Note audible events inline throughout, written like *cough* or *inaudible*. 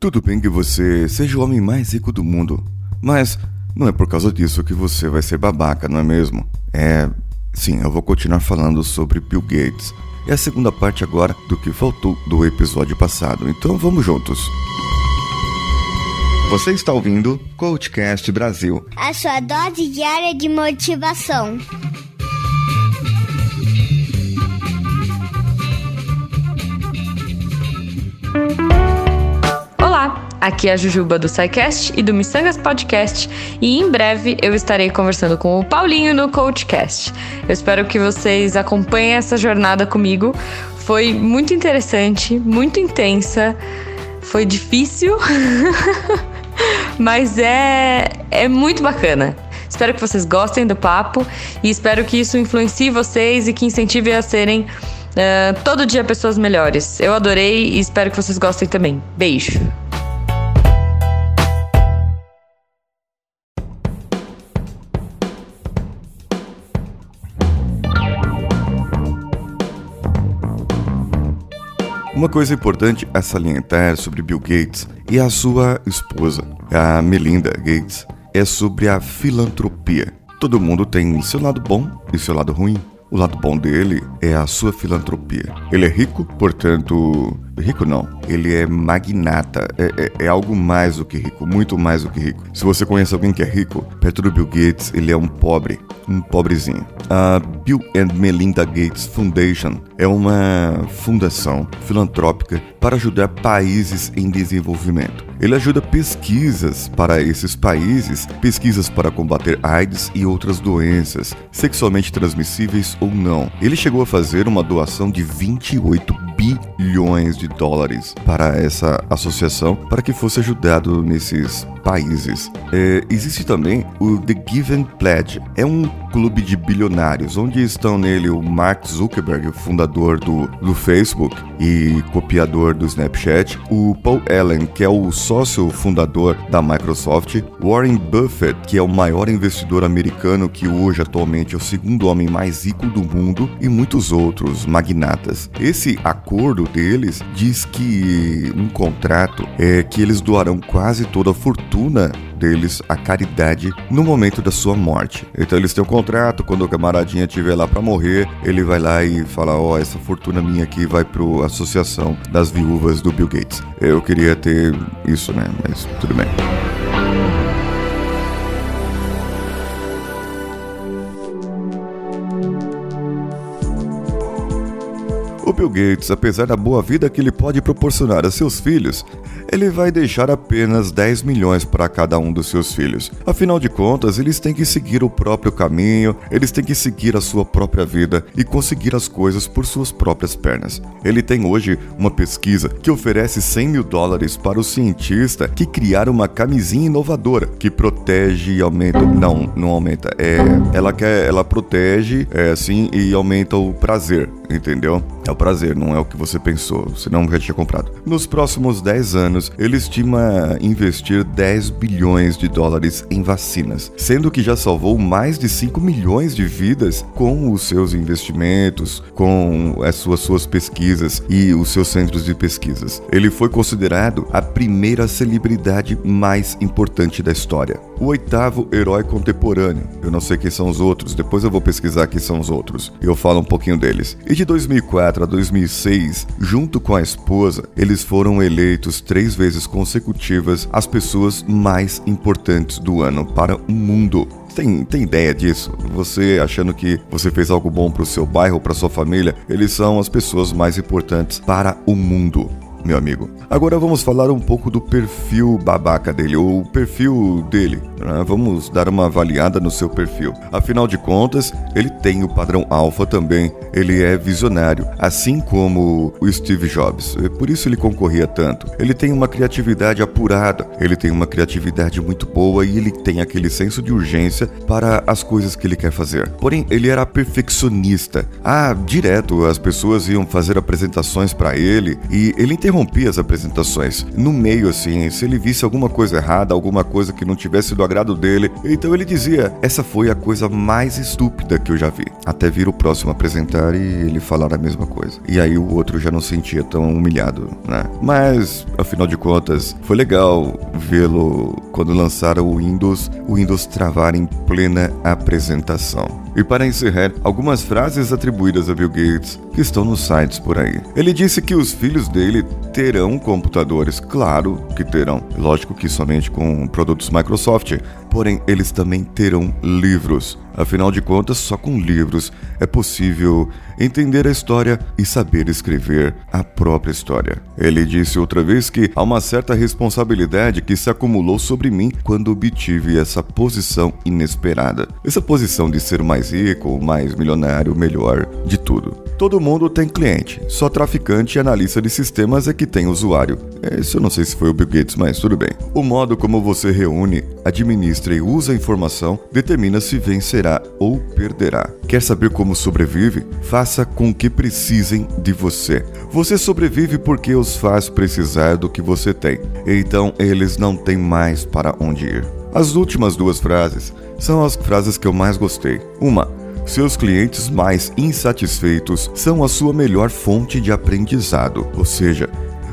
Tudo bem que você seja o homem mais rico do mundo, mas não é por causa disso que você vai ser babaca, não é mesmo? É. Sim, eu vou continuar falando sobre Bill Gates. É a segunda parte agora do que faltou do episódio passado, então vamos juntos. Você está ouvindo Coachcast Brasil a sua dose diária de motivação. Aqui é a Jujuba do SciCast e do Missangas Podcast e em breve eu estarei conversando com o Paulinho no Coachcast. Eu espero que vocês acompanhem essa jornada comigo. Foi muito interessante, muito intensa, foi difícil, *laughs* mas é, é muito bacana. Espero que vocês gostem do papo e espero que isso influencie vocês e que incentive a serem Uh, todo dia pessoas melhores. Eu adorei e espero que vocês gostem também. Beijo! Uma coisa importante a salientar sobre Bill Gates e a sua esposa, a Melinda Gates, é sobre a filantropia. Todo mundo tem seu lado bom e seu lado ruim. O lado bom dele é a sua filantropia. Ele é rico, portanto. Rico não. Ele é magnata. É, é, é, algo mais do que rico, muito mais do que rico. Se você conhece alguém que é rico, perto do Bill Gates, ele é um pobre, um pobrezinho. A Bill and Melinda Gates Foundation é uma fundação filantrópica para ajudar países em desenvolvimento. Ele ajuda pesquisas para esses países, pesquisas para combater AIDS e outras doenças, sexualmente transmissíveis ou não. Ele chegou a fazer uma doação de 28 bilhões de dólares para essa associação para que fosse ajudado nesses países. É, existe também o The Given Pledge. É um clube de bilionários, onde estão nele o Mark Zuckerberg, o fundador do, do Facebook e copiador do Snapchat, o Paul Allen, que é o sócio fundador da Microsoft, Warren Buffett, que é o maior investidor americano que hoje atualmente é o segundo homem mais rico do mundo, e muitos outros magnatas. Esse acordo deles diz que um contrato é que eles doarão quase toda a fortuna deles a caridade no momento da sua morte. Então eles têm um contrato, quando o camaradinha estiver lá para morrer, ele vai lá e fala: Ó, oh, essa fortuna minha aqui vai a Associação das Viúvas do Bill Gates. Eu queria ter isso, né? Mas tudo bem. O Bill Gates, apesar da boa vida que ele pode proporcionar a seus filhos, ele vai deixar apenas 10 milhões para cada um dos seus filhos. Afinal de contas, eles têm que seguir o próprio caminho, eles têm que seguir a sua própria vida e conseguir as coisas por suas próprias pernas. Ele tem hoje uma pesquisa que oferece 100 mil dólares para o cientista que criar uma camisinha inovadora que protege e aumenta. Não, não aumenta. É, ela quer, ela protege, é assim e aumenta o prazer, entendeu? É o prazer, não é o que você pensou, senão já tinha comprado. Nos próximos 10 anos, ele estima investir 10 bilhões de dólares em vacinas, sendo que já salvou mais de 5 milhões de vidas com os seus investimentos, com as suas, suas pesquisas e os seus centros de pesquisas. Ele foi considerado a primeira celebridade mais importante da história. O oitavo herói contemporâneo. Eu não sei quem são os outros, depois eu vou pesquisar quem são os outros. E eu falo um pouquinho deles. E de 2004 a 2006, junto com a esposa, eles foram eleitos três vezes consecutivas as pessoas mais importantes do ano para o mundo. Tem, tem ideia disso? Você achando que você fez algo bom para o seu bairro, para sua família, eles são as pessoas mais importantes para o mundo meu amigo. Agora vamos falar um pouco do perfil babaca dele, ou o perfil dele. Né? Vamos dar uma avaliada no seu perfil. Afinal de contas, ele tem o padrão alfa também. Ele é visionário, assim como o Steve Jobs. Por isso ele concorria tanto. Ele tem uma criatividade apurada, ele tem uma criatividade muito boa e ele tem aquele senso de urgência para as coisas que ele quer fazer. Porém, ele era perfeccionista. Ah, direto as pessoas iam fazer apresentações para ele e ele interrompia as apresentações. No meio, assim, se ele visse alguma coisa errada, alguma coisa que não tivesse do agrado dele. Então ele dizia: Essa foi a coisa mais estúpida que eu já vi. Até vir o próximo apresentar e ele falar a mesma coisa. E aí o outro já não sentia tão humilhado, né? Mas, afinal de contas, foi legal vê-lo quando lançaram o Windows, o Windows travar em plena apresentação. E para encerrar, algumas frases atribuídas a Bill Gates que estão nos sites por aí. Ele disse que os filhos dele terão computadores, claro que terão. Lógico que somente com produtos Microsoft, porém eles também terão livros. Afinal de contas, só com livros é possível entender a história e saber escrever a própria história. Ele disse outra vez que há uma certa responsabilidade que se acumulou sobre mim quando obtive essa posição inesperada. Essa posição de ser mais rico, mais milionário, melhor de tudo. Todo mundo tem cliente, só traficante e analista de sistemas é que tem usuário. Isso eu não sei se foi o Bill Gates, mas tudo bem. O modo como você reúne, administra e usa a informação determina se vencerá ou perderá. Quer saber como sobrevive? Faça com que precisem de você. Você sobrevive porque os faz precisar do que você tem. Então eles não têm mais para onde ir. As últimas duas frases são as frases que eu mais gostei. Uma, seus clientes mais insatisfeitos são a sua melhor fonte de aprendizado, ou seja,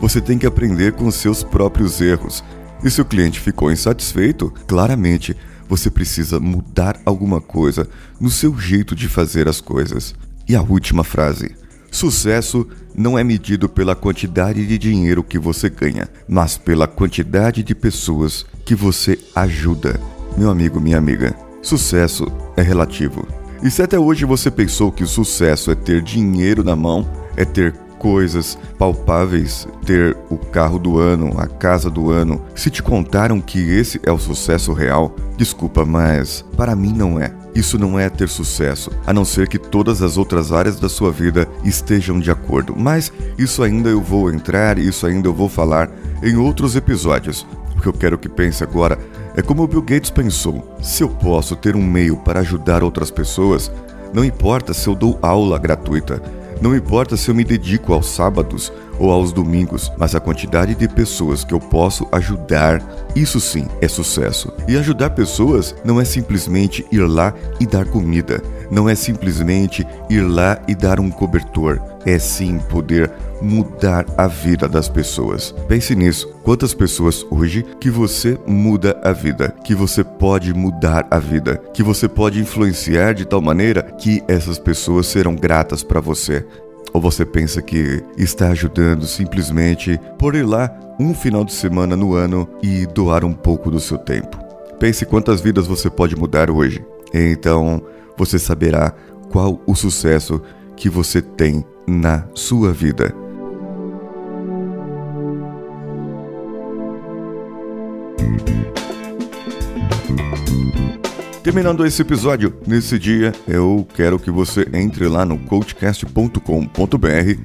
você tem que aprender com seus próprios erros. E se o cliente ficou insatisfeito, claramente você precisa mudar alguma coisa no seu jeito de fazer as coisas. E a última frase: Sucesso não é medido pela quantidade de dinheiro que você ganha, mas pela quantidade de pessoas que você ajuda. Meu amigo, minha amiga, sucesso é relativo. E se até hoje você pensou que o sucesso é ter dinheiro na mão, é ter coisas palpáveis, ter o carro do ano, a casa do ano. Se te contaram que esse é o sucesso real, desculpa, mas para mim não é. Isso não é ter sucesso, a não ser que todas as outras áreas da sua vida estejam de acordo. Mas isso ainda eu vou entrar, isso ainda eu vou falar em outros episódios. O que eu quero que pense agora é como Bill Gates pensou: se eu posso ter um meio para ajudar outras pessoas, não importa se eu dou aula gratuita, não importa se eu me dedico aos sábados ou aos domingos, mas a quantidade de pessoas que eu posso ajudar, isso sim é sucesso. E ajudar pessoas não é simplesmente ir lá e dar comida, não é simplesmente ir lá e dar um cobertor, é sim poder mudar a vida das pessoas. Pense nisso. Quantas pessoas hoje que você muda a vida, que você pode mudar a vida, que você pode influenciar de tal maneira que essas pessoas serão gratas para você. Ou você pensa que está ajudando simplesmente por ir lá um final de semana no ano e doar um pouco do seu tempo? Pense quantas vidas você pode mudar hoje. Então você saberá qual o sucesso que você tem na sua vida. Terminando esse episódio, nesse dia, eu quero que você entre lá no coachcast.com.br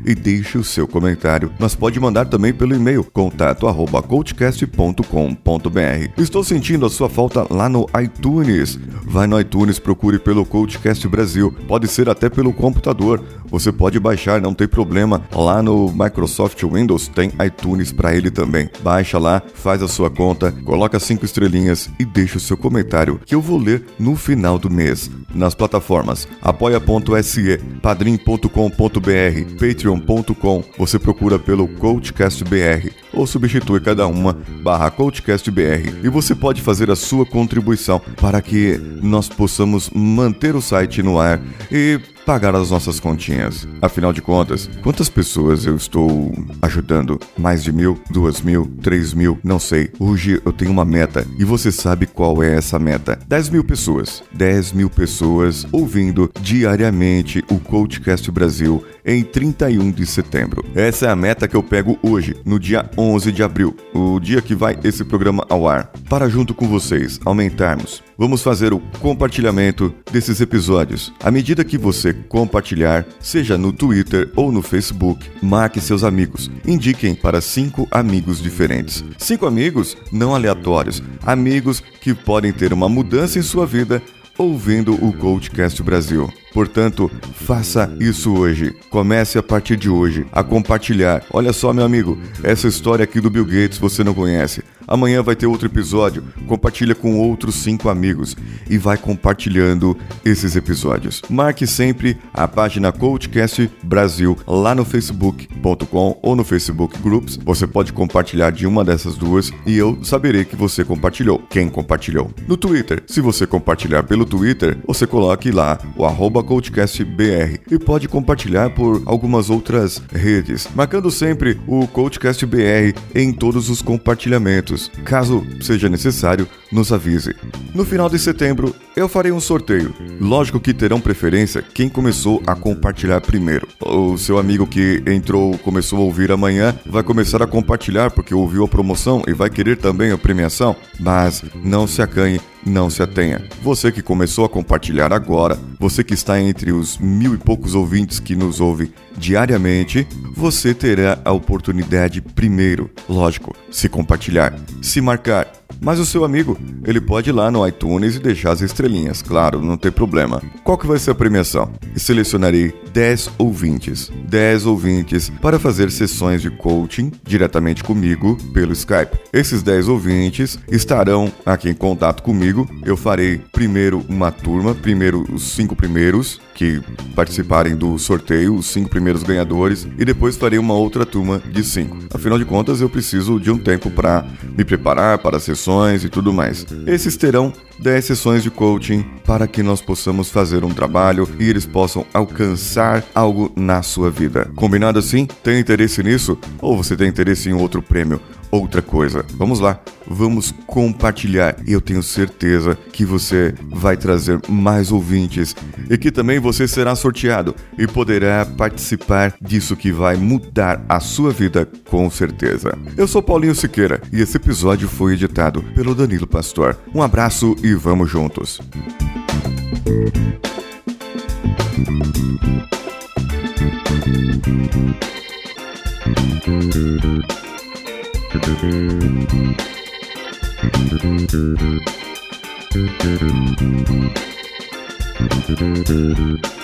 e deixe o seu comentário. Mas pode mandar também pelo e-mail contato@coachcast.com.br. Estou sentindo a sua falta lá no iTunes. Vai no iTunes, procure pelo Coachcast Brasil. Pode ser até pelo computador. Você pode baixar, não tem problema. Lá no Microsoft Windows tem iTunes para ele também. Baixa lá, faz a sua conta, coloca cinco estrelinhas e deixa o seu comentário que eu vou ler no final do mês. Nas plataformas apoia.se, padrim.com.br, patreon.com, você procura pelo CoachCastBR ou substitui cada uma barra CoachCastBR e você pode fazer a sua contribuição para que nós possamos manter o site no ar e pagar as nossas continhas. Afinal de contas, quantas pessoas eu estou ajudando? Mais de mil? Duas mil? Três mil? Não sei. Hoje eu tenho uma meta e você sabe qual é essa meta. Dez mil pessoas. Dez mil pessoas ouvindo diariamente o Coachcast Brasil em 31 de setembro. Essa é a meta que eu pego hoje, no dia 11 de abril, o dia que vai esse programa ao ar, para junto com vocês aumentarmos. Vamos fazer o compartilhamento desses episódios. À medida que você compartilhar, seja no Twitter ou no Facebook, marque seus amigos. Indiquem para cinco amigos diferentes. Cinco amigos não aleatórios, amigos que podem ter uma mudança em sua vida ouvindo o Coachcast Brasil. Portanto, faça isso hoje. Comece a partir de hoje a compartilhar. Olha só, meu amigo, essa história aqui do Bill Gates você não conhece. Amanhã vai ter outro episódio. Compartilha com outros cinco amigos e vai compartilhando esses episódios. Marque sempre a página Coachcast Brasil lá no facebook.com ou no Facebook Groups. Você pode compartilhar de uma dessas duas e eu saberei que você compartilhou. Quem compartilhou? No Twitter. Se você compartilhar pelo Twitter, você coloque lá o arroba CoachCastBR e pode compartilhar por algumas outras redes, marcando sempre o CoachCastBR em todos os compartilhamentos. Caso seja necessário, nos avise. No final de setembro, eu farei um sorteio. Lógico que terão preferência quem começou a compartilhar primeiro. O seu amigo que entrou, começou a ouvir amanhã, vai começar a compartilhar porque ouviu a promoção e vai querer também a premiação. Mas não se acanhe não se atenha. Você que começou a compartilhar agora, você que está entre os mil e poucos ouvintes que nos ouvem diariamente, você terá a oportunidade primeiro, lógico, se compartilhar, se marcar mas o seu amigo, ele pode ir lá no iTunes e deixar as estrelinhas, claro, não tem problema. Qual que vai ser a premiação? selecionarei 10 ouvintes, 10 ouvintes para fazer sessões de coaching diretamente comigo pelo Skype. Esses 10 ouvintes estarão aqui em contato comigo. Eu farei primeiro uma turma, primeiro os cinco primeiros que participarem do sorteio, os cinco primeiros ganhadores, e depois farei uma outra turma de cinco. Afinal de contas, eu preciso de um tempo para me preparar para as sessões e tudo mais. Esses terão 10 sessões de coaching para que nós possamos fazer um trabalho e eles possam alcançar algo na sua vida. Combinado assim? Tem interesse nisso? Ou você tem interesse em outro prêmio? Outra coisa. Vamos lá, vamos compartilhar eu tenho certeza que você vai trazer mais ouvintes e que também você será sorteado e poderá participar disso que vai mudar a sua vida com certeza. Eu sou Paulinho Siqueira e esse episódio foi editado pelo Danilo Pastor. Um abraço e vamos juntos. Thank you.